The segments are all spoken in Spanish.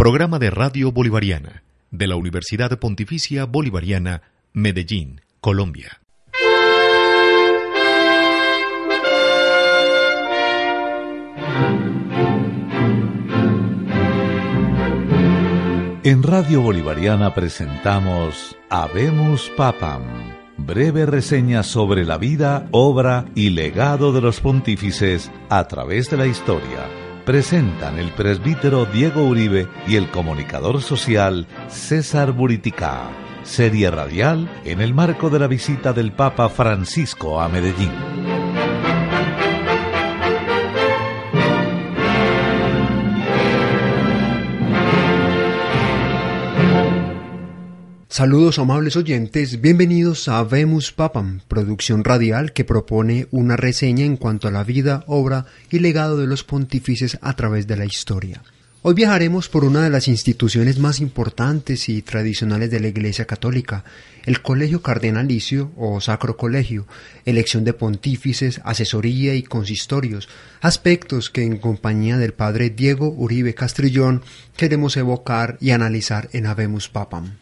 Programa de Radio Bolivariana de la Universidad Pontificia Bolivariana, Medellín, Colombia. En Radio Bolivariana presentamos Habemos Papam, breve reseña sobre la vida, obra y legado de los pontífices a través de la historia. Presentan el presbítero Diego Uribe y el comunicador social César Buritica. Serie radial en el marco de la visita del Papa Francisco a Medellín. Saludos amables oyentes, bienvenidos a Vemus Papam, producción radial que propone una reseña en cuanto a la vida, obra y legado de los pontífices a través de la historia. Hoy viajaremos por una de las instituciones más importantes y tradicionales de la Iglesia Católica, el Colegio Cardenalicio o Sacro Colegio, elección de pontífices, asesoría y consistorios, aspectos que en compañía del padre Diego Uribe Castrillón queremos evocar y analizar en Habemus Papam.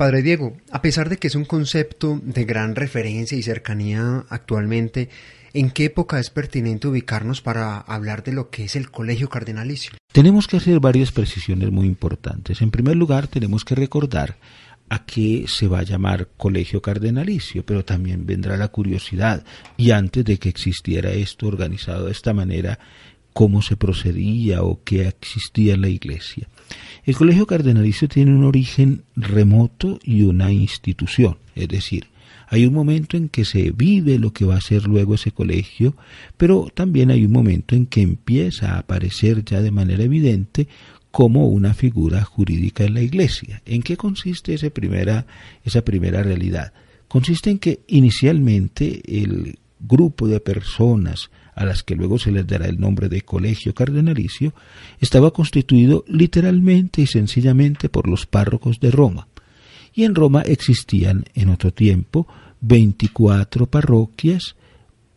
Padre Diego, a pesar de que es un concepto de gran referencia y cercanía actualmente, ¿en qué época es pertinente ubicarnos para hablar de lo que es el colegio cardenalicio? Tenemos que hacer varias precisiones muy importantes. En primer lugar, tenemos que recordar a qué se va a llamar colegio cardenalicio, pero también vendrá la curiosidad, y antes de que existiera esto organizado de esta manera, cómo se procedía o qué existía en la iglesia. El colegio cardenalicio tiene un origen remoto y una institución, es decir, hay un momento en que se vive lo que va a ser luego ese colegio, pero también hay un momento en que empieza a aparecer ya de manera evidente como una figura jurídica en la Iglesia. ¿En qué consiste esa primera, esa primera realidad? Consiste en que inicialmente el grupo de personas a las que luego se les dará el nombre de colegio cardenalicio, estaba constituido literalmente y sencillamente por los párrocos de Roma. Y en Roma existían en otro tiempo 24 parroquias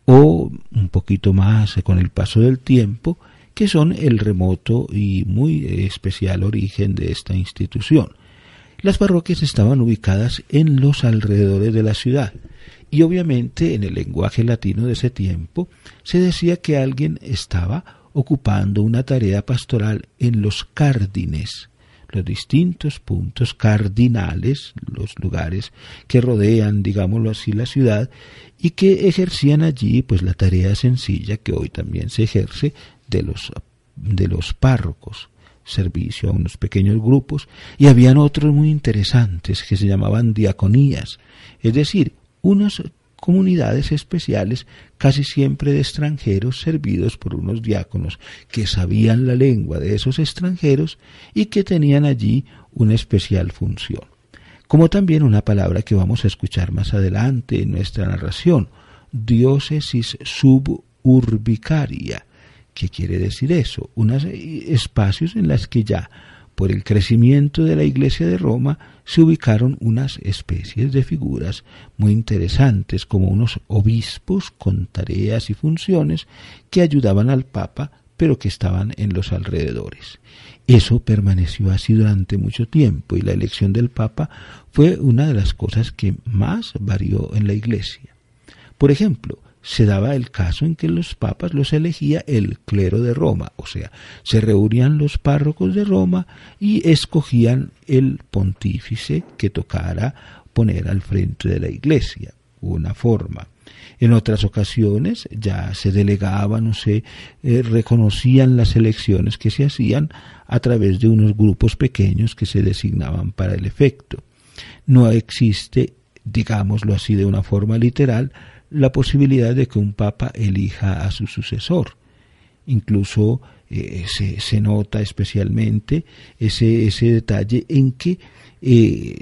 o un poquito más con el paso del tiempo, que son el remoto y muy especial origen de esta institución. Las parroquias estaban ubicadas en los alrededores de la ciudad, y obviamente en el lenguaje latino de ese tiempo se decía que alguien estaba ocupando una tarea pastoral en los cárdines, los distintos puntos cardinales, los lugares que rodean, digámoslo así, la ciudad, y que ejercían allí pues la tarea sencilla que hoy también se ejerce de los, de los párrocos servicio a unos pequeños grupos y habían otros muy interesantes que se llamaban diaconías, es decir, unas comunidades especiales, casi siempre de extranjeros, servidos por unos diáconos que sabían la lengua de esos extranjeros y que tenían allí una especial función. Como también una palabra que vamos a escuchar más adelante en nuestra narración, diócesis suburbicaria. ¿Qué quiere decir eso? Unos espacios en los que ya por el crecimiento de la Iglesia de Roma se ubicaron unas especies de figuras muy interesantes como unos obispos con tareas y funciones que ayudaban al Papa pero que estaban en los alrededores. Eso permaneció así durante mucho tiempo y la elección del Papa fue una de las cosas que más varió en la Iglesia. Por ejemplo, se daba el caso en que los papas los elegía el clero de Roma, o sea, se reunían los párrocos de Roma y escogían el pontífice que tocara poner al frente de la iglesia, una forma. En otras ocasiones ya se delegaban o se eh, reconocían las elecciones que se hacían a través de unos grupos pequeños que se designaban para el efecto. No existe, digámoslo así de una forma literal, la posibilidad de que un papa elija a su sucesor. Incluso eh, se, nota especialmente ese, ese detalle en que eh,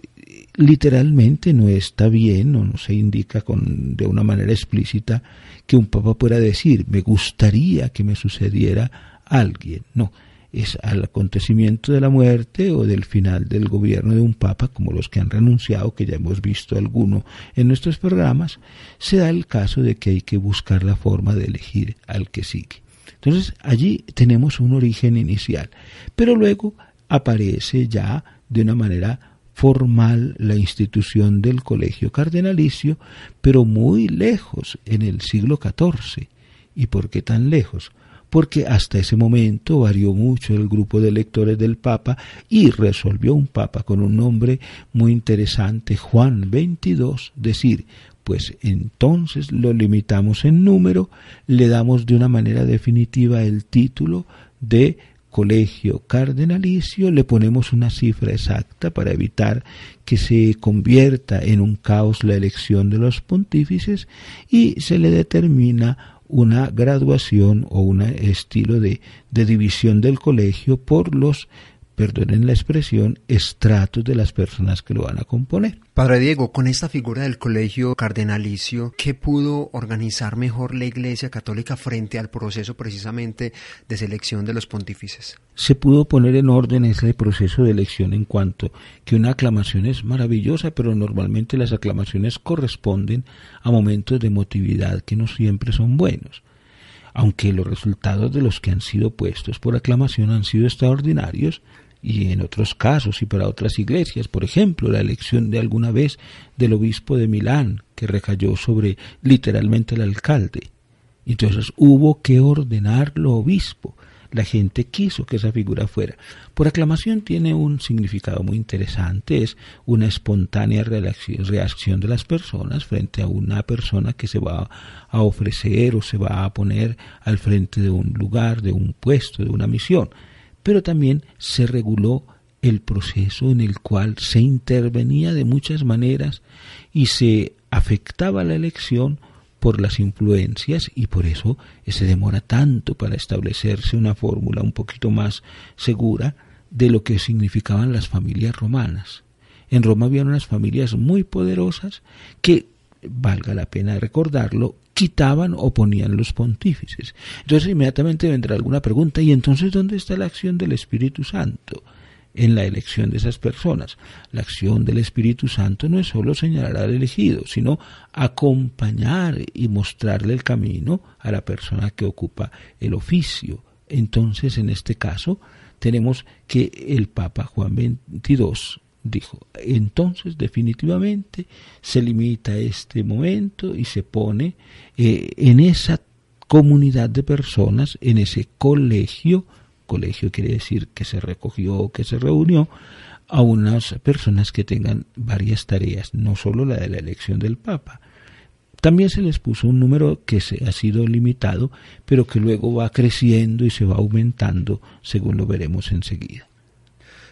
literalmente no está bien o no se indica con, de una manera explícita que un papa pueda decir me gustaría que me sucediera alguien. No, es al acontecimiento de la muerte o del final del gobierno de un papa, como los que han renunciado, que ya hemos visto alguno en nuestros programas, se da el caso de que hay que buscar la forma de elegir al que sigue. Entonces allí tenemos un origen inicial, pero luego aparece ya de una manera formal la institución del colegio cardenalicio, pero muy lejos en el siglo XIV. ¿Y por qué tan lejos? Porque hasta ese momento varió mucho el grupo de lectores del Papa y resolvió un Papa con un nombre muy interesante, Juan XXII, decir, pues entonces lo limitamos en número, le damos de una manera definitiva el título de colegio cardenalicio le ponemos una cifra exacta para evitar que se convierta en un caos la elección de los pontífices y se le determina una graduación o un estilo de, de división del colegio por los perdonen la expresión, estratos de las personas que lo van a componer. Padre Diego, con esta figura del colegio cardenalicio, ¿qué pudo organizar mejor la Iglesia Católica frente al proceso precisamente de selección de los pontífices? Se pudo poner en orden ese proceso de elección en cuanto que una aclamación es maravillosa, pero normalmente las aclamaciones corresponden a momentos de emotividad que no siempre son buenos aunque los resultados de los que han sido puestos por aclamación han sido extraordinarios, y en otros casos y para otras iglesias, por ejemplo, la elección de alguna vez del obispo de Milán, que recayó sobre literalmente el alcalde. Entonces hubo que ordenarlo obispo. La gente quiso que esa figura fuera. Por aclamación tiene un significado muy interesante, es una espontánea reacción de las personas frente a una persona que se va a ofrecer o se va a poner al frente de un lugar, de un puesto, de una misión pero también se reguló el proceso en el cual se intervenía de muchas maneras y se afectaba la elección por las influencias y por eso se demora tanto para establecerse una fórmula un poquito más segura de lo que significaban las familias romanas. En Roma había unas familias muy poderosas que, valga la pena recordarlo, quitaban o ponían los pontífices. Entonces inmediatamente vendrá alguna pregunta, ¿y entonces dónde está la acción del Espíritu Santo? En la elección de esas personas. La acción del Espíritu Santo no es sólo señalar al elegido, sino acompañar y mostrarle el camino a la persona que ocupa el oficio. Entonces, en este caso, tenemos que el Papa Juan XXII dijo. Entonces, definitivamente, se limita este momento y se pone eh, en esa comunidad de personas, en ese colegio, colegio quiere decir que se recogió, que se reunió, a unas personas que tengan varias tareas, no solo la de la elección del Papa. También se les puso un número que se ha sido limitado, pero que luego va creciendo y se va aumentando, según lo veremos enseguida.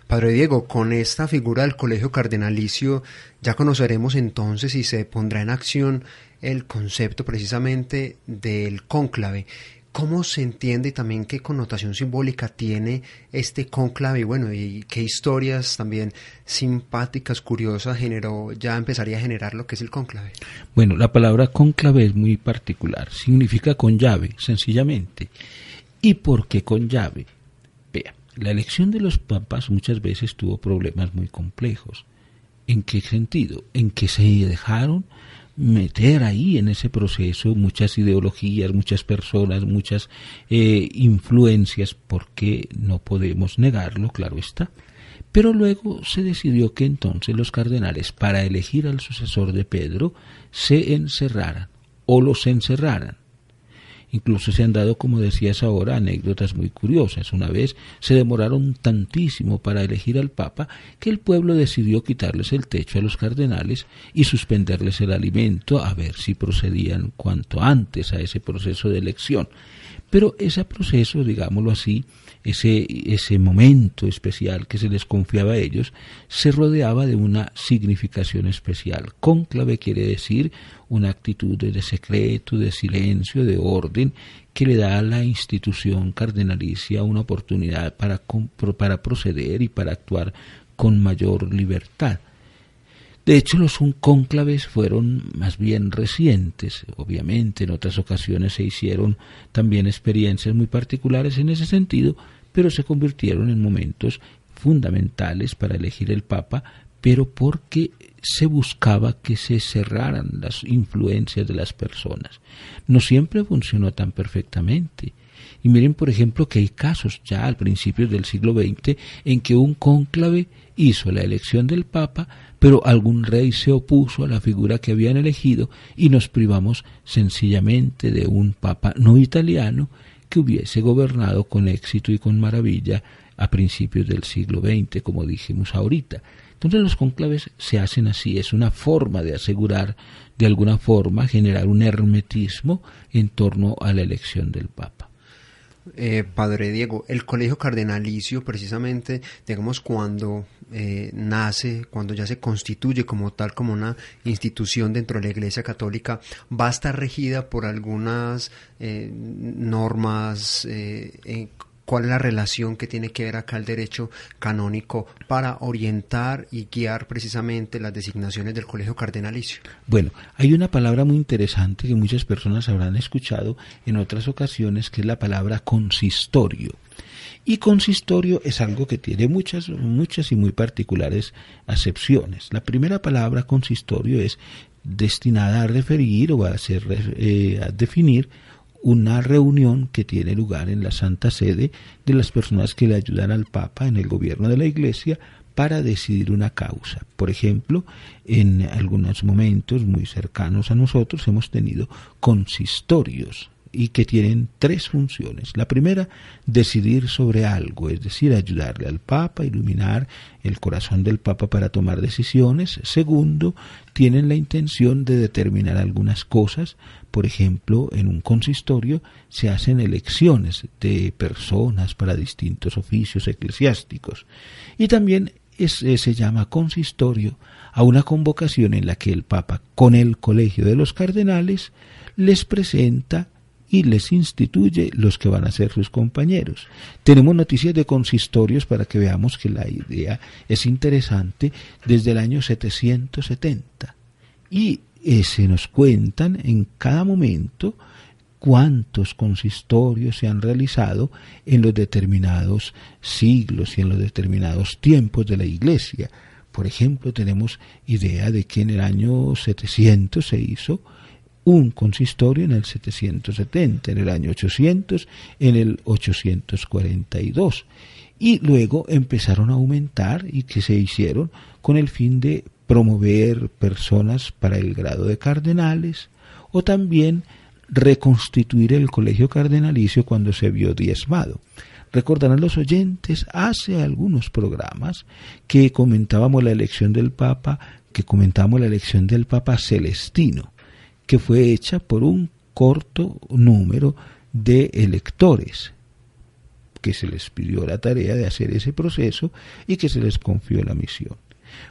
Padre Diego, con esta figura del colegio cardenalicio ya conoceremos entonces si se pondrá en acción el concepto precisamente del cónclave. ¿Cómo se entiende y también qué connotación simbólica tiene este cónclave? Bueno, y qué historias también simpáticas, curiosas generó, ya empezaría a generar lo que es el cónclave. Bueno, la palabra cónclave es muy particular, significa con llave, sencillamente. ¿Y por qué con llave? Vea, la elección de los papas muchas veces tuvo problemas muy complejos. ¿En qué sentido? En que se dejaron meter ahí en ese proceso muchas ideologías, muchas personas, muchas eh, influencias, porque no podemos negarlo, claro está. Pero luego se decidió que entonces los cardenales, para elegir al sucesor de Pedro, se encerraran o los encerraran Incluso se han dado, como decías ahora, anécdotas muy curiosas. Una vez se demoraron tantísimo para elegir al Papa que el pueblo decidió quitarles el techo a los cardenales y suspenderles el alimento a ver si procedían cuanto antes a ese proceso de elección. Pero ese proceso, digámoslo así, ese, ese momento especial que se les confiaba a ellos, se rodeaba de una significación especial. Cónclave quiere decir una actitud de secreto, de silencio, de orden, que le da a la institución cardenalicia una oportunidad para, para proceder y para actuar con mayor libertad. De hecho, los cónclaves fueron más bien recientes. Obviamente, en otras ocasiones se hicieron también experiencias muy particulares en ese sentido, pero se convirtieron en momentos fundamentales para elegir el Papa, pero porque se buscaba que se cerraran las influencias de las personas. No siempre funcionó tan perfectamente. Y miren, por ejemplo, que hay casos ya al principio del siglo XX en que un cónclave hizo la elección del Papa, pero algún rey se opuso a la figura que habían elegido y nos privamos sencillamente de un Papa no italiano que hubiese gobernado con éxito y con maravilla a principios del siglo XX, como dijimos ahorita. Entonces los conclaves se hacen así, es una forma de asegurar, de alguna forma, generar un hermetismo en torno a la elección del Papa. Eh, padre Diego, el colegio cardenalicio, precisamente, digamos, cuando eh, nace, cuando ya se constituye como tal, como una institución dentro de la Iglesia Católica, va a estar regida por algunas eh, normas cuál es la relación que tiene que ver acá el derecho canónico para orientar y guiar precisamente las designaciones del colegio cardenalicio. Bueno, hay una palabra muy interesante que muchas personas habrán escuchado en otras ocasiones, que es la palabra consistorio. Y consistorio es algo que tiene muchas, muchas y muy particulares acepciones. La primera palabra consistorio es destinada a referir o a, hacer, eh, a definir una reunión que tiene lugar en la Santa Sede de las personas que le ayudan al Papa en el gobierno de la Iglesia para decidir una causa. Por ejemplo, en algunos momentos muy cercanos a nosotros hemos tenido consistorios y que tienen tres funciones. La primera, decidir sobre algo, es decir, ayudarle al Papa, iluminar el corazón del Papa para tomar decisiones. Segundo, tienen la intención de determinar algunas cosas. Por ejemplo, en un consistorio se hacen elecciones de personas para distintos oficios eclesiásticos. Y también se llama consistorio a una convocación en la que el Papa, con el colegio de los cardenales, les presenta y les instituye los que van a ser sus compañeros. Tenemos noticias de consistorios para que veamos que la idea es interesante desde el año 770 y eh, se nos cuentan en cada momento cuántos consistorios se han realizado en los determinados siglos y en los determinados tiempos de la Iglesia. Por ejemplo, tenemos idea de que en el año 700 se hizo un consistorio en el 770, en el año 800, en el 842. Y luego empezaron a aumentar y que se hicieron con el fin de promover personas para el grado de cardenales o también reconstituir el colegio cardenalicio cuando se vio diezmado. Recordarán los oyentes hace algunos programas que comentábamos la elección del Papa, que comentábamos la elección del Papa Celestino que fue hecha por un corto número de electores que se les pidió la tarea de hacer ese proceso y que se les confió la misión.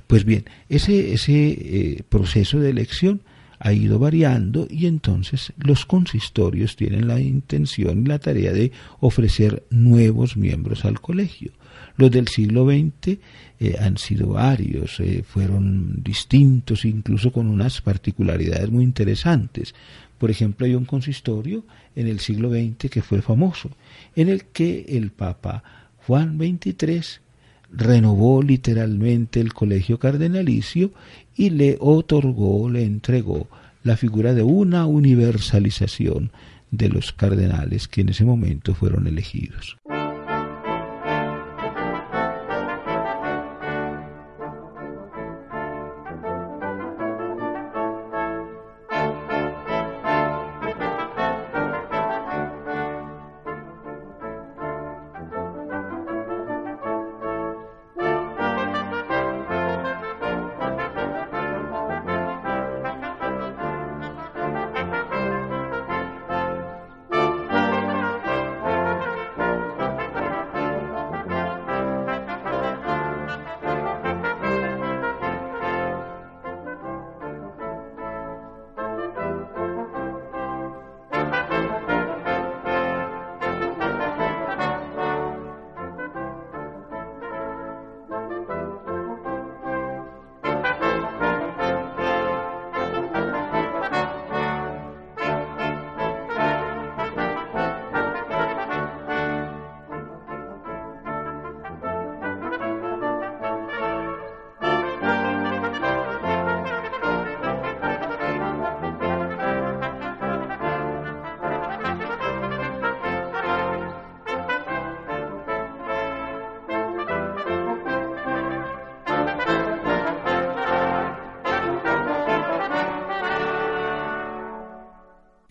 Pues bien, ese, ese eh, proceso de elección ha ido variando y entonces los consistorios tienen la intención y la tarea de ofrecer nuevos miembros al colegio. Los del siglo XX eh, han sido varios, eh, fueron distintos, incluso con unas particularidades muy interesantes. Por ejemplo, hay un consistorio en el siglo XX que fue famoso, en el que el Papa Juan XXIII renovó literalmente el colegio cardenalicio y le otorgó, le entregó la figura de una universalización de los cardenales que en ese momento fueron elegidos.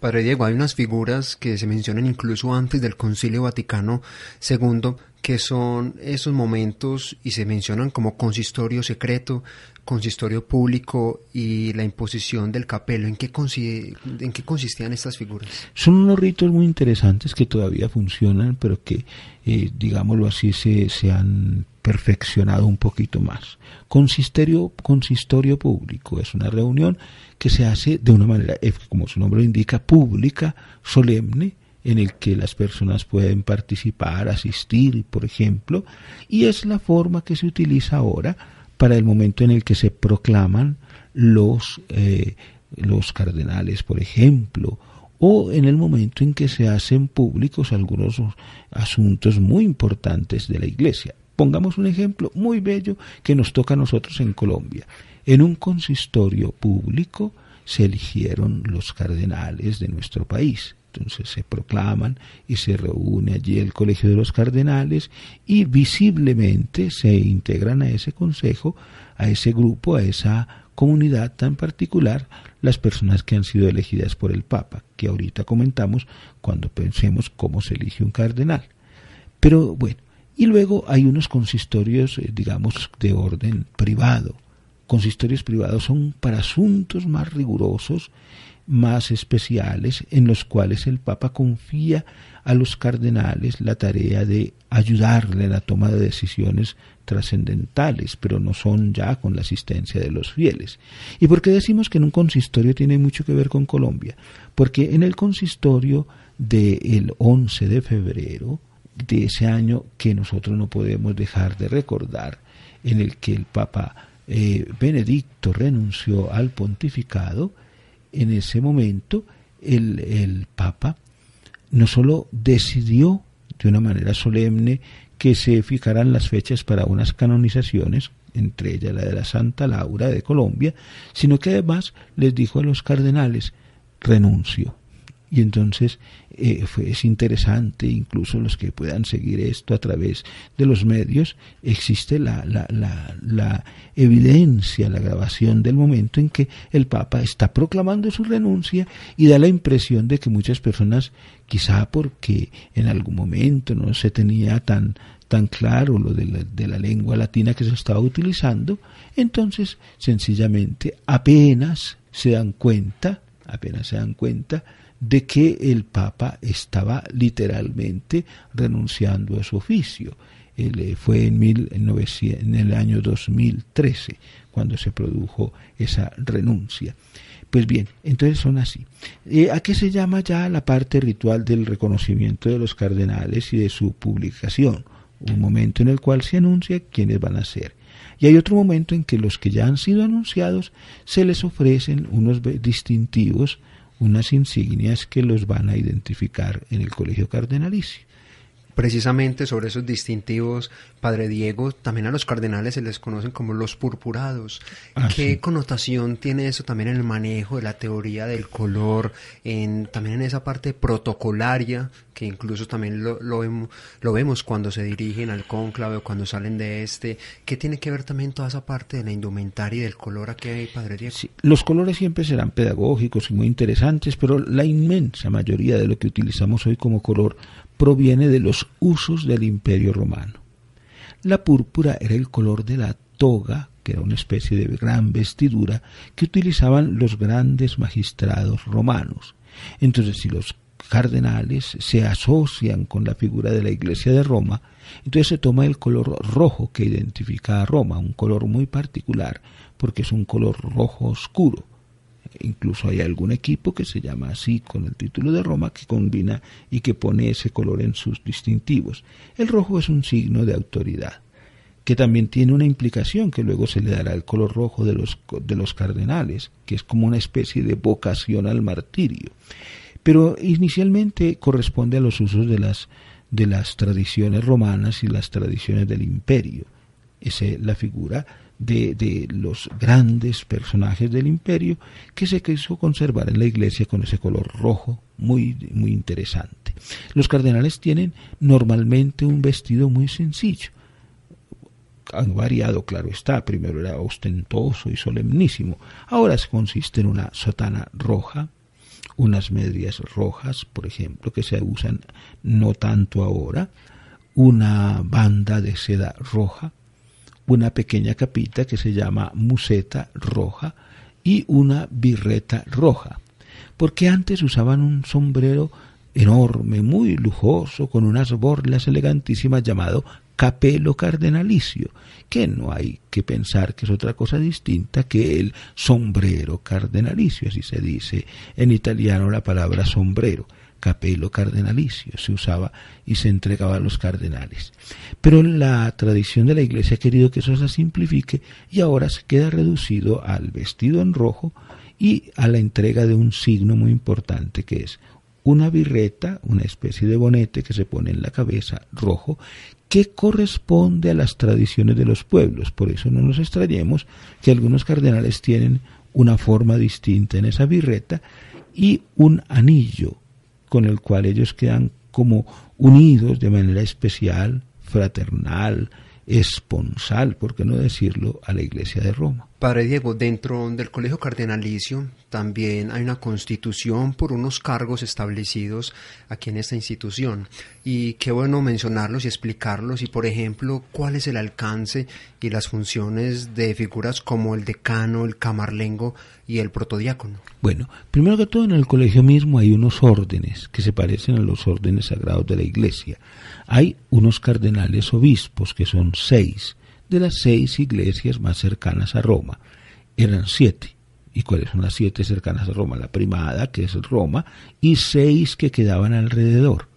Padre Diego, hay unas figuras que se mencionan incluso antes del Concilio Vaticano II, que son esos momentos y se mencionan como consistorio secreto, consistorio público y la imposición del capelo. ¿En qué, ¿En qué consistían estas figuras? Son unos ritos muy interesantes que todavía funcionan, pero que, eh, digámoslo así, se, se han perfeccionado un poquito más. Consistorio, consistorio público es una reunión que se hace de una manera, eh, como su nombre indica, pública, solemne, en el que las personas pueden participar, asistir, por ejemplo, y es la forma que se utiliza ahora para el momento en el que se proclaman los, eh, los cardenales, por ejemplo, o en el momento en que se hacen públicos algunos asuntos muy importantes de la Iglesia. Pongamos un ejemplo muy bello que nos toca a nosotros en Colombia. En un consistorio público se eligieron los cardenales de nuestro país. Entonces se proclaman y se reúne allí el Colegio de los Cardenales y visiblemente se integran a ese consejo, a ese grupo, a esa comunidad tan particular, las personas que han sido elegidas por el Papa, que ahorita comentamos cuando pensemos cómo se elige un cardenal. Pero bueno, y luego hay unos consistorios, eh, digamos, de orden privado. Consistorios privados son para asuntos más rigurosos, más especiales, en los cuales el Papa confía a los cardenales la tarea de ayudarle en la toma de decisiones trascendentales, pero no son ya con la asistencia de los fieles. ¿Y por qué decimos que en un consistorio tiene mucho que ver con Colombia? Porque en el consistorio del 11 de febrero, de ese año que nosotros no podemos dejar de recordar, en el que el Papa eh, Benedicto renunció al pontificado, en ese momento el, el Papa no solo decidió de una manera solemne que se fijaran las fechas para unas canonizaciones, entre ellas la de la Santa Laura de Colombia, sino que además les dijo a los cardenales, renuncio. Y entonces eh, es interesante, incluso los que puedan seguir esto a través de los medios, existe la, la, la, la, evidencia, la grabación del momento en que el Papa está proclamando su renuncia y da la impresión de que muchas personas, quizá porque en algún momento no se tenía tan, tan claro lo de la, de la lengua latina que se estaba utilizando, entonces sencillamente apenas se dan cuenta, apenas se dan cuenta de que el Papa estaba literalmente renunciando a su oficio. Eh, fue en, en el año 2013 cuando se produjo esa renuncia. Pues bien, entonces son así. Eh, ¿A qué se llama ya la parte ritual del reconocimiento de los cardenales y de su publicación? Un momento en el cual se anuncia quiénes van a ser. Y hay otro momento en que los que ya han sido anunciados se les ofrecen unos distintivos unas insignias que los van a identificar en el colegio cardenalicio. Precisamente sobre esos distintivos, Padre Diego, también a los cardenales se les conocen como los purpurados. Ah, ¿Qué connotación tiene eso también en el manejo de la teoría del color, en, también en esa parte protocolaria, que incluso también lo, lo, vemos, cuando se dirigen al cónclave o cuando salen de este? ¿Qué tiene que ver también toda esa parte de la indumentaria y del color aquí, Padre Diego? los colores siempre serán pedagógicos y muy interesantes, pero la inmensa mayoría de lo que utilizamos hoy como color proviene de los usos del imperio romano. La púrpura era el color de la toga, que era una especie de gran vestidura que utilizaban los grandes magistrados romanos. Entonces, si los cardenales se asocian con la figura de la Iglesia de Roma, entonces se toma el color rojo que identifica a Roma, un color muy particular, porque es un color rojo oscuro. Incluso hay algún equipo que se llama así con el título de Roma que combina y que pone ese color en sus distintivos. El rojo es un signo de autoridad que también tiene una implicación que luego se le dará el color rojo de los, de los cardenales, que es como una especie de vocación al martirio. Pero inicialmente corresponde a los usos de las, de las tradiciones romanas y las tradiciones del imperio. Esa es la figura de, de, los grandes personajes del imperio que se quiso conservar en la iglesia con ese color rojo muy, muy interesante. Los cardenales tienen normalmente un vestido muy sencillo. Han variado, claro está, primero era ostentoso y solemnísimo, ahora consiste en una sotana roja, unas medias rojas, por ejemplo, que se usan no tanto ahora, una banda de seda roja, una pequeña capita que se llama museta roja y una birreta roja, porque antes usaban un sombrero enorme, muy lujoso, con unas borlas elegantísimas llamado capelo cardenalicio, que no hay que pensar que es otra cosa distinta que el sombrero cardenalicio, así se dice en italiano la palabra sombrero capelo cardenalicio, se usaba y se entregaba a los cardenales. Pero la tradición de la Iglesia ha querido que eso se simplifique y ahora se queda reducido al vestido en rojo y a la entrega de un signo muy importante que es una birreta, una especie de bonete que se pone en la cabeza rojo, que corresponde a las tradiciones de los pueblos. Por eso no nos extrañemos que algunos cardenales tienen una forma distinta en esa birreta y un anillo con el cual ellos quedan como unidos de manera especial, fraternal, esponsal, por qué no decirlo, a la Iglesia de Roma. Padre Diego, dentro del Colegio Cardenalicio también hay una constitución por unos cargos establecidos aquí en esta institución. Y qué bueno mencionarlos y explicarlos y, por ejemplo, cuál es el alcance y las funciones de figuras como el decano, el camarlengo y el protodiácono. Bueno, primero que todo en el colegio mismo hay unos órdenes que se parecen a los órdenes sagrados de la Iglesia. Hay unos cardenales obispos, que son seis, de las seis iglesias más cercanas a Roma. Eran siete. ¿Y cuáles son las siete cercanas a Roma? La primada, que es Roma, y seis que quedaban alrededor.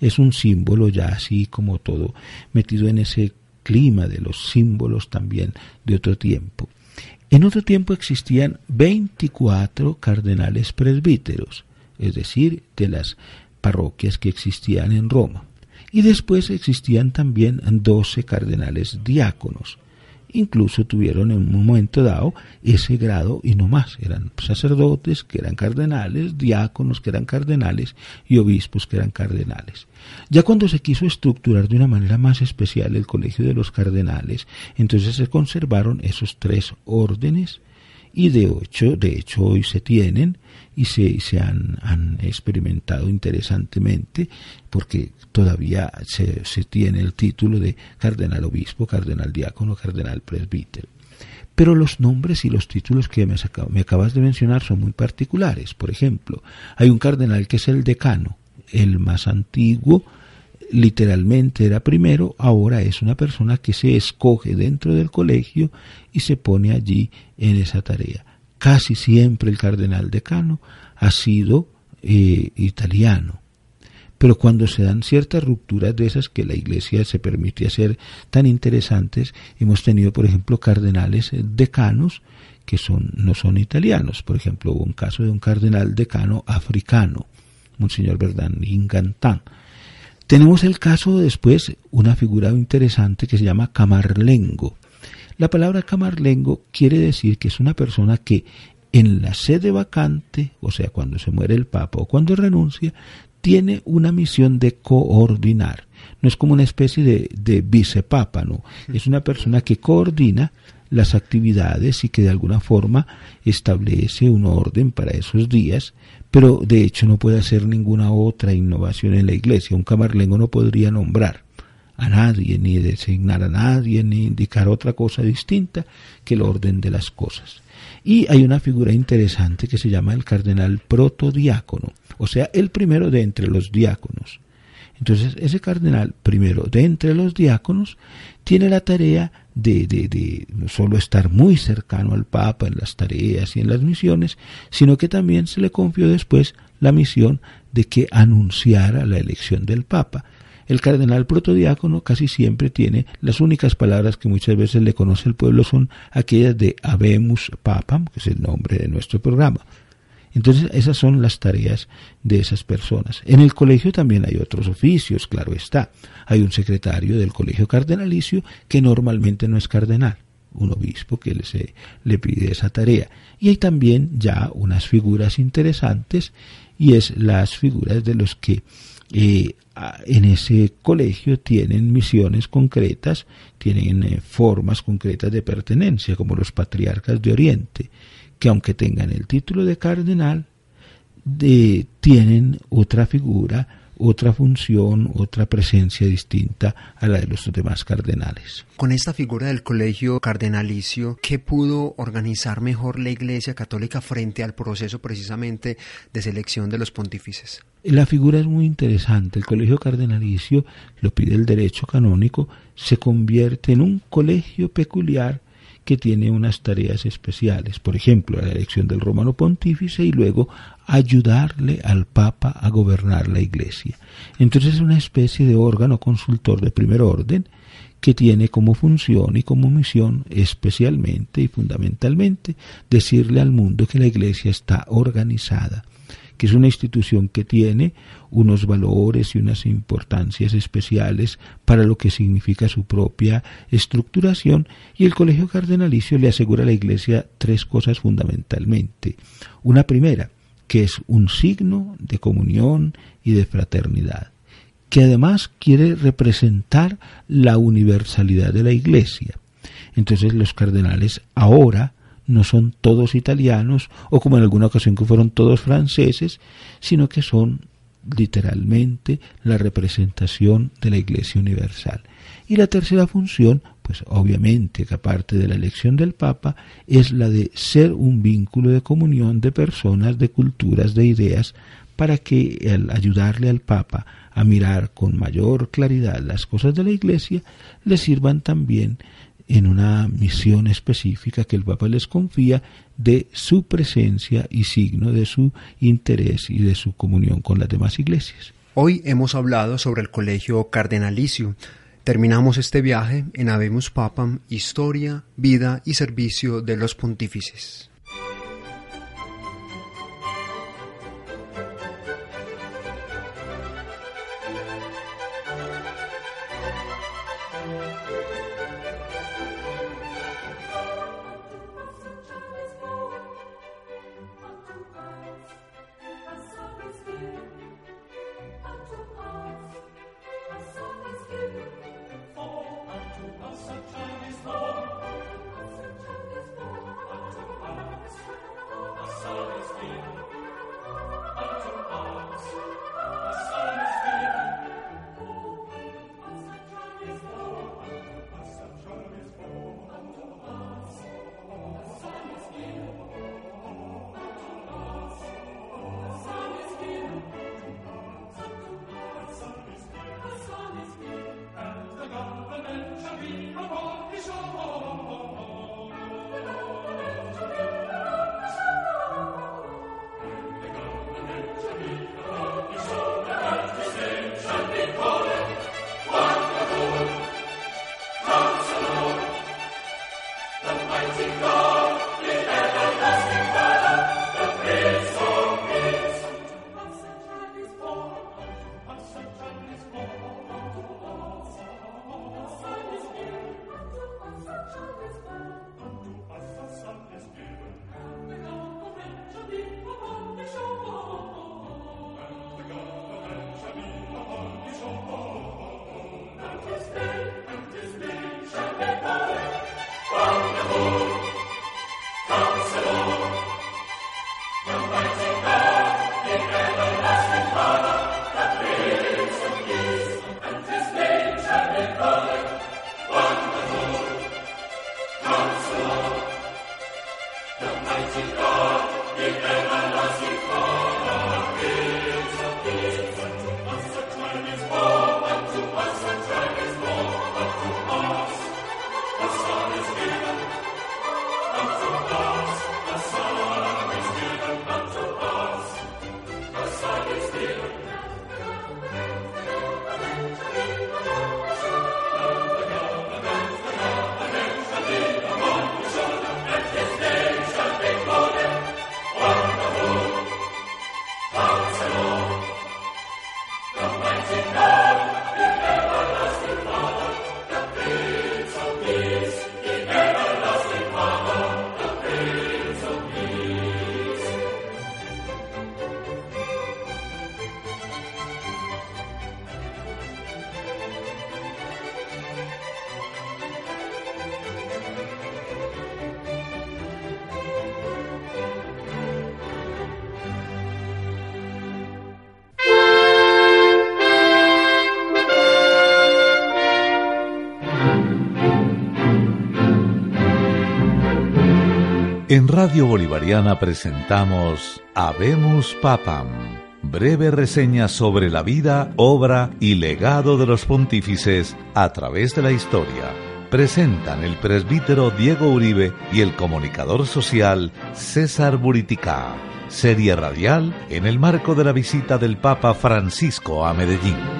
Es un símbolo ya así como todo, metido en ese clima de los símbolos también de otro tiempo. En otro tiempo existían 24 cardenales presbíteros, es decir, de las parroquias que existían en Roma. Y después existían también doce cardenales diáconos. Incluso tuvieron en un momento dado ese grado y no más. Eran sacerdotes que eran cardenales, diáconos que eran cardenales y obispos que eran cardenales. Ya cuando se quiso estructurar de una manera más especial el colegio de los cardenales, entonces se conservaron esos tres órdenes y de hecho, de hecho hoy se tienen y se, han, han, experimentado interesantemente porque todavía se, se, tiene el título de cardenal obispo, cardenal diácono, cardenal presbítero. Pero los nombres y los títulos que me, me acabas de mencionar son muy particulares. Por ejemplo, hay un cardenal que es el decano, el más antiguo, literalmente era primero, ahora es una persona que se escoge dentro del colegio y se pone allí en esa tarea. Casi siempre el cardenal decano ha sido eh, italiano. Pero cuando se dan ciertas rupturas de esas que la Iglesia se permite hacer tan interesantes, hemos tenido, por ejemplo, cardenales decanos que son, no son italianos. Por ejemplo, hubo un caso de un cardenal decano africano, Monseñor Verdán Ingantán, tenemos el caso después, una figura interesante que se llama camarlengo. La palabra camarlengo quiere decir que es una persona que en la sede vacante, o sea, cuando se muere el papa o cuando renuncia, tiene una misión de coordinar. No es como una especie de, de vicepapa, no. Es una persona que coordina las actividades y que de alguna forma establece un orden para esos días, pero de hecho no puede hacer ninguna otra innovación en la iglesia. Un camarlengo no podría nombrar a nadie, ni designar a nadie, ni indicar otra cosa distinta que el orden de las cosas. Y hay una figura interesante que se llama el cardenal protodiácono, o sea, el primero de entre los diáconos. Entonces, ese cardenal, primero de entre los diáconos, tiene la tarea de, de, de, no solo estar muy cercano al Papa en las tareas y en las misiones, sino que también se le confió después la misión de que anunciara la elección del Papa. El cardenal protodiácono casi siempre tiene las únicas palabras que muchas veces le conoce el pueblo son aquellas de Habemus Papam, que es el nombre de nuestro programa. Entonces esas son las tareas de esas personas. En el colegio también hay otros oficios, claro está. Hay un secretario del colegio cardenalicio que normalmente no es cardenal, un obispo que le, se, le pide esa tarea. Y hay también ya unas figuras interesantes y es las figuras de los que eh, en ese colegio tienen misiones concretas, tienen eh, formas concretas de pertenencia, como los patriarcas de Oriente que aunque tengan el título de cardenal, tienen otra figura, otra función, otra presencia distinta a la de los demás cardenales. Con esta figura del colegio cardenalicio, ¿qué pudo organizar mejor la Iglesia Católica frente al proceso precisamente de selección de los pontífices? La figura es muy interesante. El colegio cardenalicio, lo pide el derecho canónico, se convierte en un colegio peculiar que tiene unas tareas especiales, por ejemplo, la elección del romano pontífice y luego ayudarle al Papa a gobernar la Iglesia. Entonces es una especie de órgano consultor de primer orden que tiene como función y como misión especialmente y fundamentalmente decirle al mundo que la Iglesia está organizada, que es una institución que tiene unos valores y unas importancias especiales para lo que significa su propia estructuración y el Colegio Cardenalicio le asegura a la Iglesia tres cosas fundamentalmente. Una primera, que es un signo de comunión y de fraternidad, que además quiere representar la universalidad de la Iglesia. Entonces los cardenales ahora no son todos italianos o como en alguna ocasión que fueron todos franceses, sino que son literalmente la representación de la Iglesia Universal. Y la tercera función, pues obviamente que aparte de la elección del Papa, es la de ser un vínculo de comunión de personas, de culturas, de ideas, para que al ayudarle al Papa a mirar con mayor claridad las cosas de la Iglesia, le sirvan también en una misión específica que el Papa les confía de su presencia y signo de su interés y de su comunión con las demás iglesias. Hoy hemos hablado sobre el colegio cardenalicio. Terminamos este viaje en Habemus Papam, Historia, Vida y Servicio de los Pontífices. vino, poi, diciamo, En Radio Bolivariana presentamos Habemos Papam, breve reseña sobre la vida, obra y legado de los pontífices a través de la historia. Presentan el presbítero Diego Uribe y el comunicador social César Buriticá. Serie radial en el marco de la visita del Papa Francisco a Medellín.